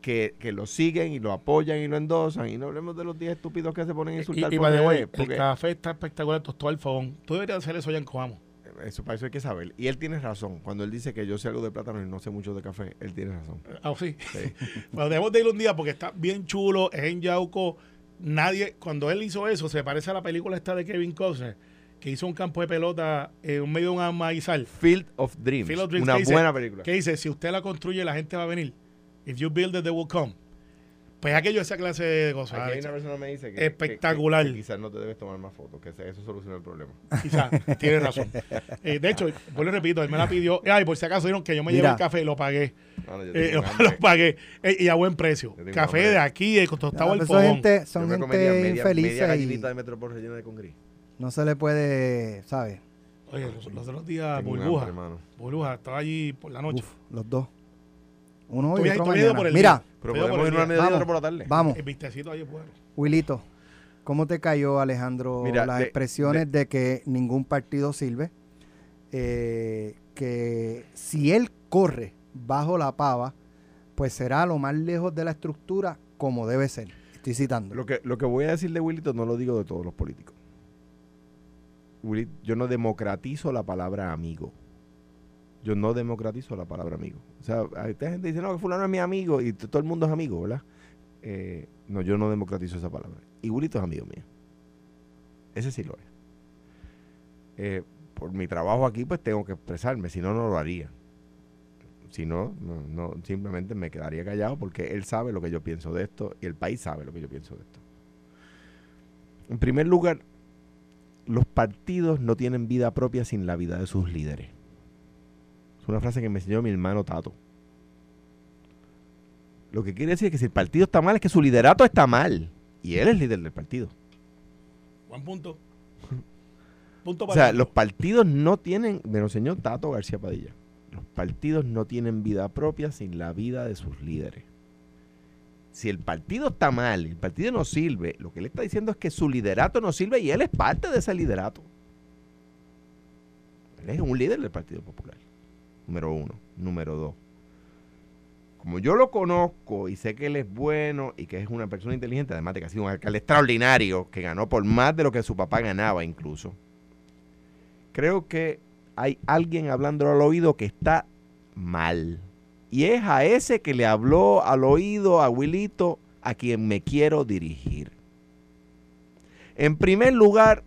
que, que lo siguen y lo apoyan y lo endosan. Y no hablemos de los 10 estúpidos que se ponen a insultar Y, y por by the way, redes, el porque café está espectacular, tostado al fogón. Tú deberías hacer eso ya en Coamo. eso para eso hay que saber. Y él tiene razón. Cuando él dice que yo sé algo de plátano y no sé mucho de café, él tiene razón. Ah, sí. Sí. Bueno, debemos de ir un día porque está bien chulo, es en Yauco. Nadie, cuando él hizo eso, se parece a la película esta de Kevin Costner, que hizo un campo de pelota en medio de un maizal. Field of Dreams. Field of Dreams, una dice- buena película. Que dice, si usted la construye, la gente va a venir. If you build it, they will come. Pues aquello, esa clase de cosas. Aquí hay una persona que me dice que, Espectacular. que- que quizás no te debes tomar más fotos, que eso soluciona el problema. Quizás, tienes razón. Eh, de hecho, pues lo repito, él me la pidió. Ay, por si acaso vieron que yo me llevé Mira. el café y lo pagué. No, no, Eh, lo, pagué. Eh, y a buen precio. Café hambre. de aquí, eh, tostado al son fogón. gente, Yo son gente media, infelices media y gallinita de Metropol rellena de con gris. No se le puede, ¿sabes? Oye, los, los otros días, Tengo burbuja. hambre, hermano. burbuja, estaba allí por la noche. Uf, los dos. Uno hoy y otro mañana. por el Mira, día. Pero podemos por el ir una otra por la tarde. vamos. El vistecito allí es bueno. Wilito, ¿cómo te cayó, Alejandro, Mira, las expresiones de que ningún partido sirve? Eh, que si él corre bajo la pava, pues será lo más lejos de la estructura como debe ser. Estoy citando. Lo que, lo que voy a decir de Willito no lo digo de todos los políticos. Yo no democratizo la palabra amigo. Yo no democratizo la palabra amigo. O sea, hay gente dice, no, que fulano es mi amigo y todo el mundo es amigo, ¿verdad? Eh, no, yo no democratizo esa palabra. Y Willito es amigo mío. Ese sí lo es. Eh, por mi trabajo aquí, pues tengo que expresarme, si no, no lo haría. Si no, simplemente me quedaría callado porque él sabe lo que yo pienso de esto y el país sabe lo que yo pienso de esto. En primer lugar, los partidos no tienen vida propia sin la vida de sus líderes. Es una frase que me enseñó mi hermano Tato. Lo que quiere decir es que si el partido está mal, es que su liderato está mal. Y él es líder del partido. Buen punto. Punto O para sea, Tato. los partidos no tienen, me lo enseñó Tato García Padilla, los partidos no tienen vida propia sin la vida de sus líderes. Si el partido está mal, el partido no sirve, lo que él está diciendo es que su liderato no sirve y él es parte de ese liderato. Él es un líder del Partido Popular. Número uno. Número dos. Como yo lo conozco y sé que él es bueno y que es una persona inteligente, además de que ha sido un alcalde extraordinario, que ganó por más de lo que su papá ganaba incluso, creo que hay alguien hablándole al oído que está mal. Y es a ese que le habló al oído a Wilito a quien me quiero dirigir. En primer lugar,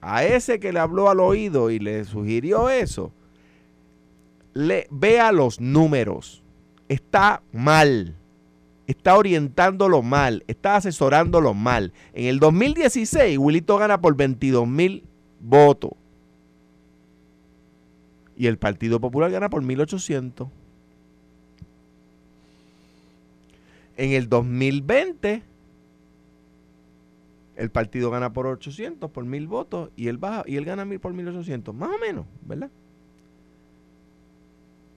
a ese que le habló al oído y le sugirió eso, vea los números. Está mal. Está orientándolo mal. Está asesorándolo mal. En el 2016, Wilito gana por 22 mil votos. Y el Partido Popular gana por 1800. En el 2020, el partido gana por 800, por 1000 votos, y él, baja, y él gana por 1800, más o menos, ¿verdad?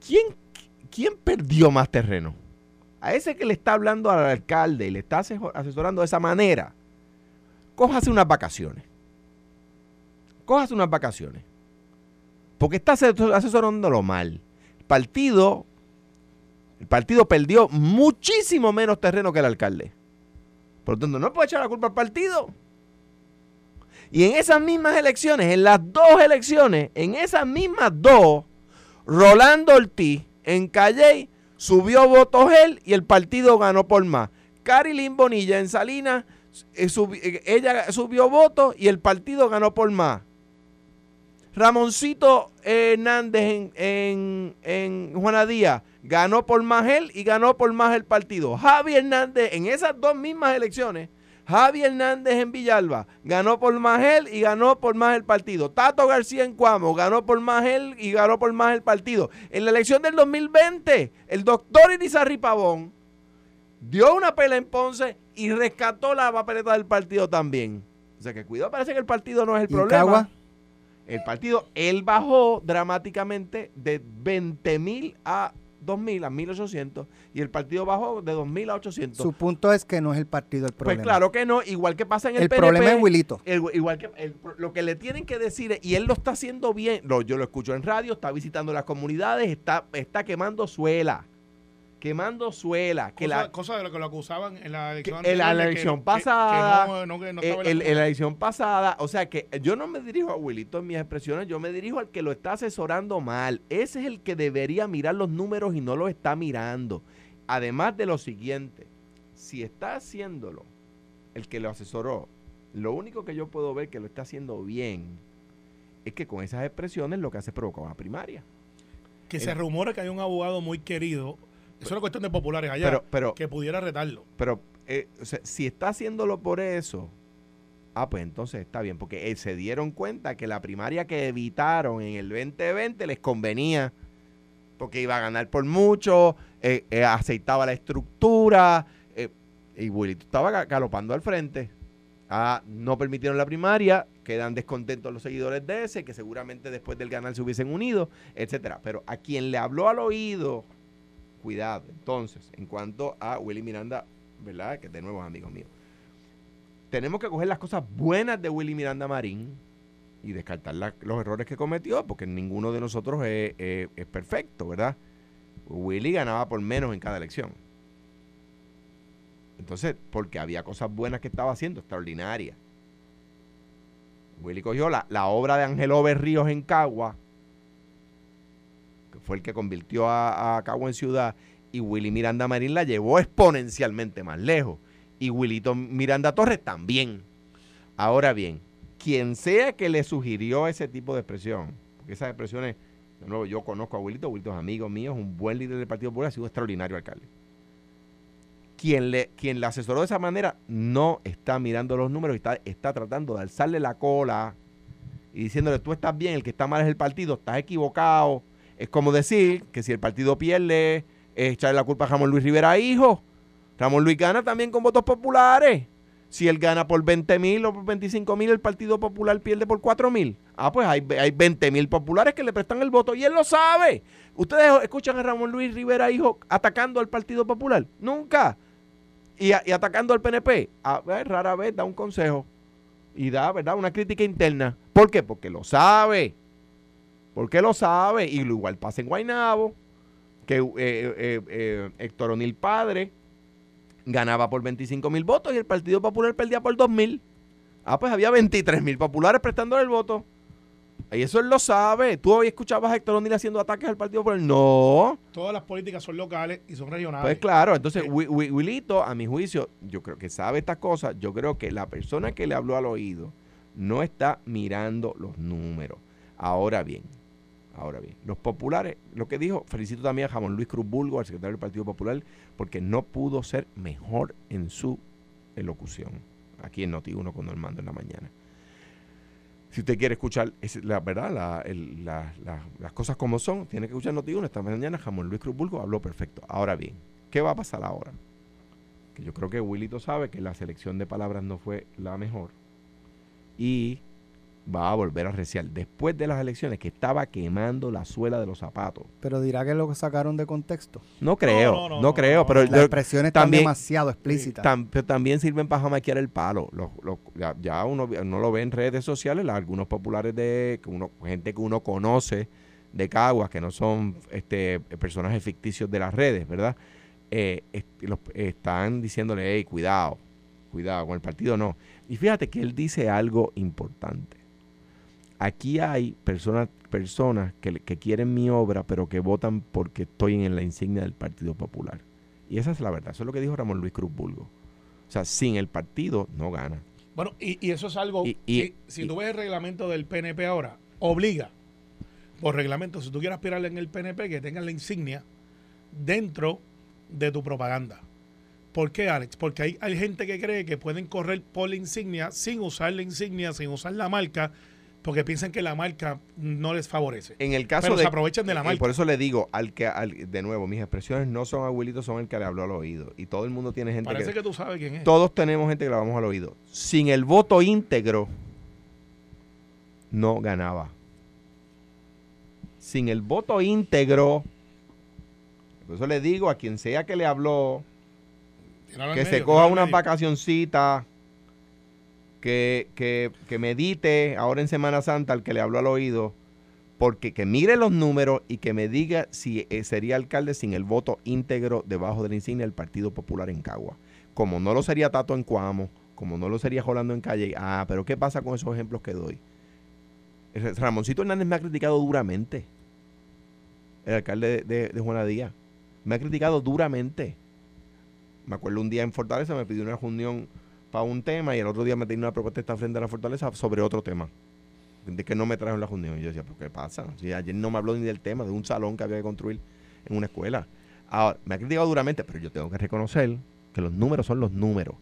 ¿Quién, ¿Quién perdió más terreno? A ese que le está hablando al alcalde y le está asesorando de esa manera, cójase unas vacaciones. Cójase unas vacaciones. Porque está aseso- asesorándolo mal. El partido, el partido perdió muchísimo menos terreno que el alcalde. Por lo tanto, no puede echar la culpa al partido. Y en esas mismas elecciones, en las dos elecciones, en esas mismas dos, Rolando Ortiz en Calley subió votos él y el partido ganó por más. Carilyn Bonilla en Salinas, eh, eh, ella subió votos y el partido ganó por más. Ramoncito Hernández en, en, en Juana ganó por más él y ganó por más el partido. Javi Hernández en esas dos mismas elecciones, Javi Hernández en Villalba ganó por más él y ganó por más el partido. Tato García en Cuamo ganó por más él y ganó por más el partido. En la elección del 2020, el doctor Irizarry Pavón dio una pela en Ponce y rescató la papeleta del partido también. O sea que cuidado, parece que el partido no es el ¿Y en problema. Cagua? El partido, él bajó dramáticamente de 20 mil a 2.000 a 1.800 y el partido bajó de 2.000 a 800. Su punto es que no es el partido el problema. Pues claro que no, igual que pasa en el, el PNP, problema es Wilito. el- igual que el- lo que le tienen que decir, y él lo está haciendo bien, lo- yo lo escucho en radio, está visitando las comunidades, está, está quemando suela, quemando suela, que cosa, la, cosa de lo que lo acusaban en la elección Que en la elección que- pasada, que no- no- que no eh, estaba el- la- en la elección pasada, o sea que yo no me dirijo a Wilito en mis expresiones, yo me dirijo al que lo está asesorando mal. Ese es el que debería mirar los números y no lo está mirando. Además de lo siguiente, si está haciéndolo el que lo asesoró, lo único que yo puedo ver que lo está haciendo bien es que con esas expresiones lo que hace es provocar una primaria. que se rumora que hay un abogado muy querido. Es una cuestión de populares allá. Pero, pero, que pudiera retarlo. Pero eh, o sea, si está haciéndolo por eso, ah, pues entonces está bien, porque eh, se dieron cuenta que la primaria que evitaron en el 2020 les convenía, porque iba a ganar por mucho, eh, eh, aceitaba la estructura, y Willy estaba ga- galopando al frente. Ah, no permitieron la primaria, quedan descontentos los seguidores de ese, que seguramente después del ganar se hubiesen unido, etcétera. Pero a quien le habló al oído, cuidado. Entonces, en cuanto a Willy Miranda, ¿verdad? Que de nuevo es amigo mío. Tenemos que coger las cosas buenas de Willy Miranda Marín y descartar los errores que cometió, porque ninguno de nosotros es, perfecto, ¿verdad? Willy ganaba por menos en cada elección. Entonces, porque había cosas buenas que estaba haciendo, extraordinarias. Willy cogió la, obra de Angelo Berríos en Cagua, fue el que convirtió a, a Cagua en ciudad, y Willy Miranda Marín la llevó exponencialmente más lejos. Y Willito Miranda Torres también. Ahora bien, quien sea que le sugirió ese tipo de expresión, porque esas expresiones, de nuevo, yo conozco a Willito, Willito es amigo mío, es un buen líder del Partido Popular, ha sido extraordinario alcalde. Quien le, quien le asesoró de esa manera no está mirando los números, está, está tratando de alzarle la cola y diciéndole, tú estás bien, el que está mal es el partido, estás equivocado. Es como decir que si el partido pierde, es echarle la culpa a Ramón Luis Rivera, hijo. Ramón Luis gana también con votos populares. Si él gana por 20 mil o por 25 mil, el Partido Popular pierde por 4 mil. Ah, pues hay, hay 20 mil populares que le prestan el voto y él lo sabe. ¿Ustedes escuchan a Ramón Luis Rivera, hijo, atacando al Partido Popular? Nunca. Y, y atacando al PNP. A ver, rara vez da un consejo y da, ¿verdad?, una crítica interna. ¿Por qué? Porque lo sabe. Porque lo sabe. Y lo igual pasa en Guaynabo, que eh, eh, eh, Héctor O'Neill padre ganaba por 25 mil votos y el Partido Popular perdía por 2 mil. Ah, pues había 23 mil populares prestándole el voto. Y eso él lo sabe. ¿Tú hoy escuchabas a Héctor O'Neill haciendo ataques al Partido Popular? No. Todas las políticas son locales y son regionales. Pues claro, entonces Wi- Wilito, a mi juicio, yo creo que sabe estas cosas. Yo creo que la persona que le habló al oído no está mirando los números. Ahora bien, ahora bien, los populares, lo que dijo, felicito también a Jamón Luis Cruz Bulgo, al secretario del Partido Popular, porque no pudo ser mejor en su elocución. Aquí en Noti1 con Normando en la mañana. Si usted quiere escuchar es la verdad, las cosas como son, tiene que escuchar Noti1 esta mañana. Jamón Luis Cruz Bulgo habló perfecto. Ahora bien, ¿qué va a pasar ahora? Que yo creo que Willito sabe que la selección de palabras no fue la mejor y va a volver a reciar después de las elecciones que estaba quemando la suela de los zapatos. Pero dirá que lo sacaron de contexto. No creo, no, no, no, no, creo, no, pero Las expresiones están también- demasiado explícitas. Tam- pero también sirven para jamaquear el palo. Los- los- ya, ya uno, uno lo ve en redes sociales, la- algunos populares de que uno, gente que uno conoce de Caguas, que no son este personajes ficticios de las redes, ¿verdad? Eh, est- los- están diciéndole, hey, cuidado, cuidado, con el partido no. Y fíjate que él dice algo importante. Aquí hay personas, personas que, que quieren mi obra, pero que votan porque estoy en la insignia del Partido Popular. Y esa es la verdad. Eso es lo que dijo Ramón Luis Cruz Bulgo. O sea, sin el partido no gana. Bueno, y, y eso es algo Y- y- que si tú ves el reglamento del PNP ahora, obliga por reglamento, si tú quieres aspirar en el PNP, que tengas la insignia dentro de tu propaganda. ¿Por qué, Alex? Porque hay, hay gente que cree que pueden correr por la insignia sin usar la insignia, sin usar la marca, porque piensan que la marca no les favorece. En el caso Pero de. se aprovechan de la marca. Por eso le digo, al que, al- de nuevo, mis expresiones no son abuelitos, son el que le habló al oído. Y todo el mundo tiene gente Parece que. que tú sabes quién es. Todos tenemos gente que le vamos al oído. Sin el voto íntegro, no ganaba. Sin el voto íntegro, Por eso le digo a quien sea que le habló, que medio, se coja unas vacacioncitas, que, que, que medite ahora en Semana Santa al que le habló al oído, porque que mire los números y que me diga si eh, sería alcalde sin el voto íntegro debajo de la insignia del Partido Popular en Cagua. Como no lo sería Tato en Cuamo, como no lo sería Jolando en Calle. Ah, pero ¿qué pasa con esos ejemplos que doy? Ramoncito Hernández me ha criticado duramente. El alcalde de, de, de Juana Díaz. Me ha criticado duramente. Me acuerdo un día en Fortaleza me pidió una reunión para un tema y el otro día me tenía una propuesta frente a la Fortaleza sobre otro tema. De que no me trajo la reunión. Y yo decía, ¿pero qué pasa? Si ayer no me habló ni del tema, de un salón que había que construir en una escuela. Ahora, me ha criticado duramente, pero yo tengo que reconocer que los números son los números.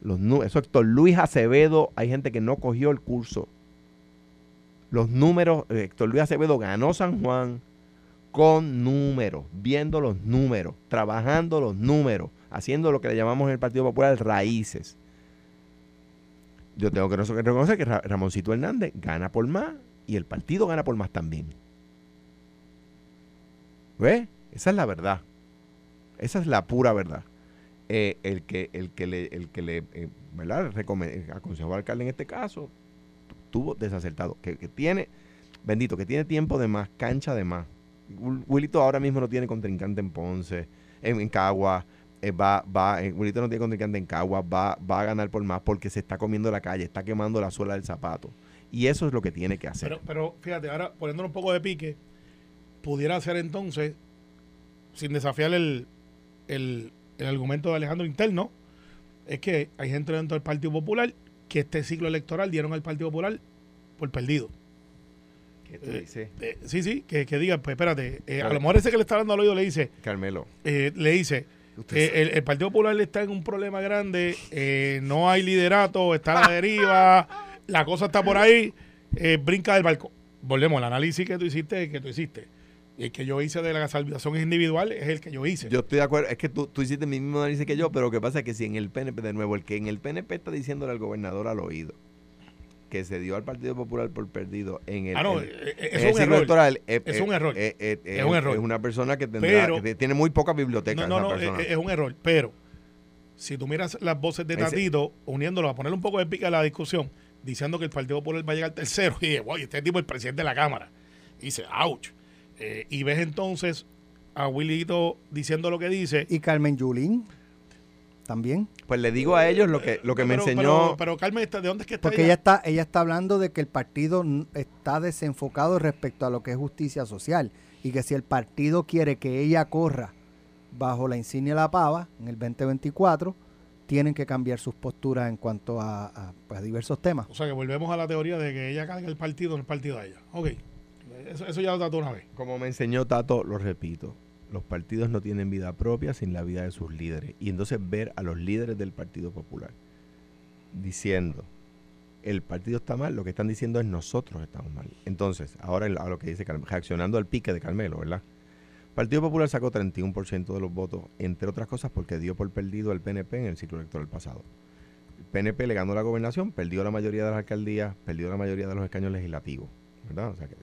Los eso Héctor Luis Acevedo, hay gente que no cogió el curso. Los números, eh, Héctor Luis Acevedo ganó San Juan con números, viendo los números, trabajando los números, haciendo lo que le llamamos en el Partido Popular raíces. Yo tengo que reconocer- que Ra- Ramoncito Hernández gana por más y el partido gana por más también. ¿Ves? Esa es la verdad. Esa es la pura verdad. Eh, el que el que le, el que le eh, ¿verdad? Recome- eh, aconsejó al alcalde en este caso tuvo desacertado. Que, que tiene, bendito, que tiene tiempo de más, cancha de más. Wil- Wilito ahora mismo no tiene contrincante en Ponce, en, en Cagua. Eh, va, va, eh, Wilito no tiene contrincante en Cagua, va, va a ganar por más porque se está comiendo la calle, está quemando la suela del zapato. Y eso es lo que tiene que hacer. Pero, pero fíjate, ahora poniéndole un poco de pique, pudiera ser entonces, sin desafiar el, el, el argumento de Alejandro interno, es que hay gente dentro del Partido Popular que este ciclo electoral dieron al Partido Popular por perdido. ¿Qué tú eh, dices, Eh, sí, sí, que, que diga, pues espérate, eh, a lo mejor ese que le está dando al oído le dice, Carmelo? eh, le dice, eh, el, el Partido Popular está en un problema grande, eh, no hay liderato, está a la deriva, la cosa está por ahí, eh, brinca del barco. Volvemos al análisis que tú hiciste, que tú hiciste. Y el que yo hice de la salvación individual es el que yo hice. Yo estoy de acuerdo, es que tú, tú hiciste el mismo análisis que yo, pero lo que pasa es que si en el PNP, de nuevo, el que en el PNP está diciéndole al gobernador al oído que se dio al Partido Popular por perdido en el, ah, no, eh, eh, es el un ciclo error. electoral, eh, Es un error. Es un error. Es una persona que tendrá, Pero- que tiene muy poca biblioteca. No, no, esa no, persona. es, es un error. Pero si tú miras las voces de Tatito, uniéndolo a ponerle un poco de pica a la discusión, diciendo que el Partido Popular va a llegar tercero, y dije, wow, este tipo es el presidente de la Cámara. Y dice, ouch. Eh, y ves entonces a Willito diciendo lo que dice. Y Carmen Yulín también. Pues le digo a ellos lo que, lo que me enseñó. Pero, pero Carmen, ¿de dónde es que está Porque ella está, ella está hablando de que el partido está desenfocado respecto a lo que es justicia social y que si el partido quiere que ella corra bajo la insignia de la pava en el 2024, tienen que cambiar sus posturas en cuanto a, a, pues, a diversos temas. O sea, que volvemos a la teoría de que ella carga el partido en el partido de ella. Ok. Eso, eso ya lo trató una vez. Como me enseñó Tato, lo repito, los partidos no tienen vida propia sin la vida de sus líderes. Y entonces ver a los líderes del Partido Popular diciendo, el partido está mal, lo que están diciendo es nosotros estamos mal. Entonces, ahora a lo que dice Carmelo, reaccionando al pique de Carmelo, ¿verdad? El Partido Popular sacó 31% de los votos, entre otras cosas porque dio por perdido al PNP en el ciclo electoral pasado. El PNP le ganó la gobernación, perdió la mayoría de las alcaldías, perdió la mayoría de los escaños legislativos, ¿verdad? O sea, que,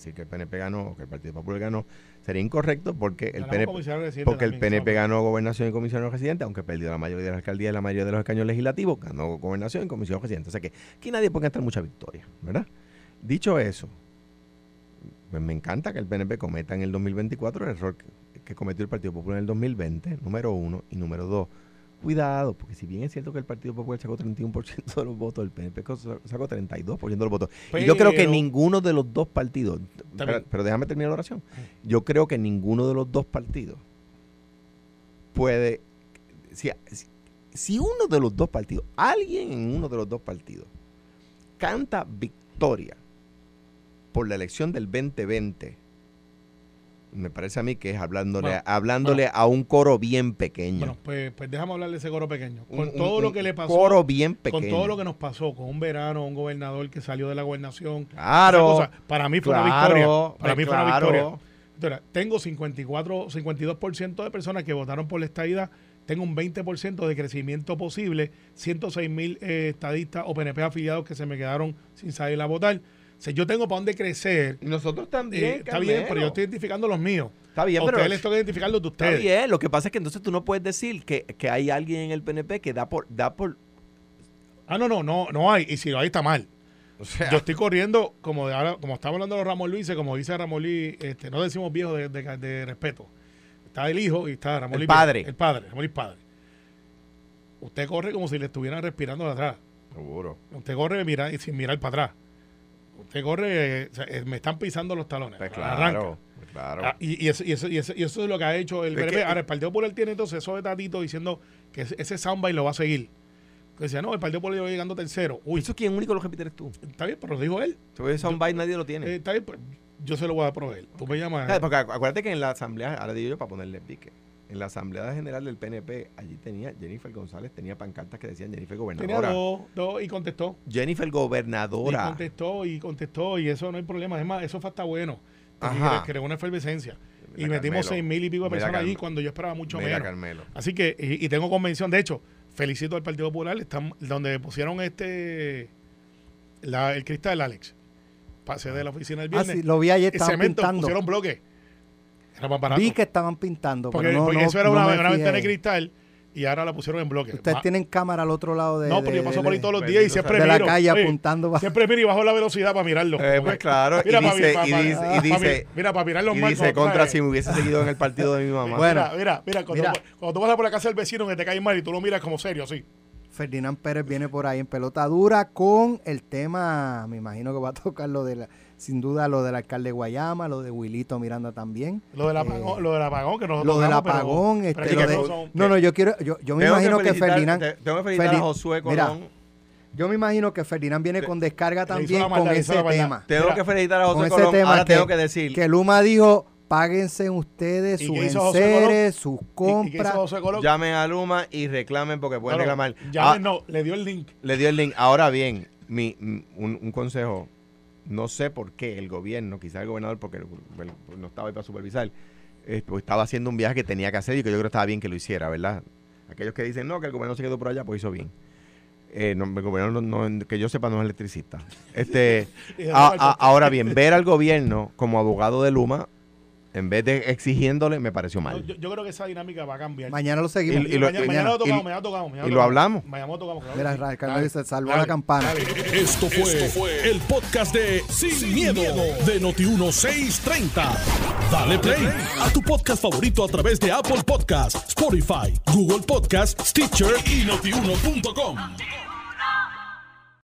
decir que el PNP ganó o que el Partido Popular ganó sería incorrecto porque el Ganamos PNP, porque el ganó gobernación y comisión residente, aunque perdió la mayoría de las alcaldías y la mayoría de los escaños legislativos, ganó gobernación y comisión residente. O sea que aquí nadie puede gastar mucha victoria, ¿verdad? Dicho eso, pues me encanta que el PNP cometa en el 2024 el error que, que cometió el Partido Popular en el 2020, número uno, y número dos. Cuidado, porque si bien es cierto que el Partido Popular sacó 31% de los votos, el PNP sacó 32% de los votos. y yo creo que ninguno de los dos partidos, pero, déjame terminar la oración, yo creo que ninguno de los dos partidos puede, si uno de los dos partidos, alguien en uno de los dos partidos, canta victoria por la elección del 2020, me parece a mí que es hablándole, Bueno, hablándole a un coro bien pequeño. Bueno, pues, pues déjame hablarle de ese coro pequeño. Con un- todo lo que le pasó. Coro bien pequeño. Con todo lo que nos pasó, con un verano, un gobernador que salió de la gobernación. Claro. cosa, para mí fue una claro, victoria. Para pues mí fue una claro. victoria. Entonces, tengo 54, 52% de personas que votaron por la estadidad. Tengo un 20% de crecimiento posible. 106 mil eh, estadistas o PNP afiliados que se me quedaron sin salir a votar. O sea, yo tengo para dónde crecer. Y nosotros también. Eh, está bien, pero yo estoy identificando los míos. Está bien, a pero- ustedes les toca identificar los de Está ustedes. bien, lo que pasa es que entonces tú no puedes decir que, que hay alguien en el PNP que da por, da por Ah, no, no, no, no hay. Y si no hay, está mal. O sea, Yo estoy corriendo, como de ahora, como estamos hablando de los Ramón Luis, como dice Ramón Luis, este, no decimos viejo de, de- de respeto. Está el hijo y está Ramón El Luis. padre. El padre, Ramón Luis padre. Usted corre como si le estuvieran respirando de atrás. seguro. Usted corre mira, y sin mirar para atrás. Usted corre, eh, o sea, me están pisando los talones. Pues claro, pues claro. Ah, y, y eso, y, eso, y, eso, y eso es lo que ha hecho el Es PNP. Ahora, el Partido Popular tiene entonces eso de Tatito diciendo que ese, ese soundbite lo va a seguir. Que decía, no, el Partido Popular va llegando tercero. Uy, Eso quien único lo repite eres tú. está bien, pero lo dijo él. Ese soundbite nadie lo tiene. Eh, está bien, pues, yo se lo voy a proveer. Tú me llamas. Porque acu- acuérdate que en la asamblea, ahora digo yo para ponerle pique, en la asamblea general del PNP, allí tenía Jennifer González, tenía pancartas que decían Jennifer Tenía gobernadora. dos, dos y contestó. Jennifer Y gobernadora. contestó y contestó y eso no hay problema. Es más, eso fue hasta bueno. Ajá. Creó una efervescencia. Y metimos Carmelo. seis mil y pico de personas allí cuando yo esperaba mucho Mira, menos. Carmelo. Así que, y, y tengo convención. De hecho, felicito al Partido Popular. Están, donde pusieron este la, el cristal Alex. Pasé de la oficina el Ah, viernes. sí, lo vi ayer, estaban cemento pintando. pusieron bloque. Era más barato. Vi que estaban pintando, porque pero no, porque no- eso era no una, ventana de cristal y ahora la pusieron en bloque. Ustedes Va- tienen cámara al otro lado de, no, de- pero yo paso de- por ahí todos los Bendito días y siempre de la miro. calle Oye, apuntando. Siempre miro y bajo la velocidad para mirarlo. Eh, pues claro, y Mira, pa' dice, pa- y dice, pa- y dice, mira, para mirar los y marcos. dice contra ¿sabes? si me hubiese seguido en el partido de mi mamá. Bueno. Mira, mira, mira, cuando, Mira. cuando tú vas a por la casa del vecino que te cae mal y tú lo miras como serio, así. Ferdinand Pérez viene por ahí en pelota dura con el tema, me imagino que va a tocar lo de la, sin duda lo del alcalde de Guayama, lo de Wilito Miranda también. Lo del Eh, apagón, lo del apagón que nosotros lo del apagón, pero este, lo de- no son- no, no, yo quiero, yo, yo me Tengo imagino que, felicitar- Ferdinand, te- Tengo que felicitar Feli- a Josué mira, Colón. yo me imagino que Ferdinand viene Te- con descarga también con ese tema. Tengo Mira, que felicitar a Con José ese Colón. tema Ahora que, tengo que decir. que Luma dijo, páguense ustedes ¿Y sus enseres, sus ¿Y- y qué hizo compras. Llamen a Luma y reclamen porque pueden no, reclamar. llamen, Ah, no, le dio el link. Le dio el link. Ahora bien, mi, mi- un, un consejo. No sé por qué el gobierno, quizás el gobernador, porque bueno, no estaba ahí para supervisar, eh, pues estaba haciendo un viaje que tenía que hacer y que yo creo que estaba bien que lo hiciera, ¿verdad? Aquellos que dicen, no, que el gobierno se quedó por allá, pues hizo bien. Eh, no, el gobierno, no- no- que yo sepa, no es electricista. Este, a- a- ahora bien, ver al gobierno como abogado de Luma, en vez de exigiéndole, me pareció mal. yo, yo creo que esa dinámica va a cambiar. Mañana lo seguimos. Y- y lo- mañana, y- mañana lo tocamos, y- mañana lo tocamos. mañana y lo hablamos. Mañana lo tocamos. claro Mira. Rafael Dale, se salvó dale, la campana. dale. Esto fue, el podcast de Sin, miedo, de Noti1630. Dale play a tu podcast favorito a través de Apple Podcasts, Spotify, Google Podcasts, Stitcher y notiuno.com.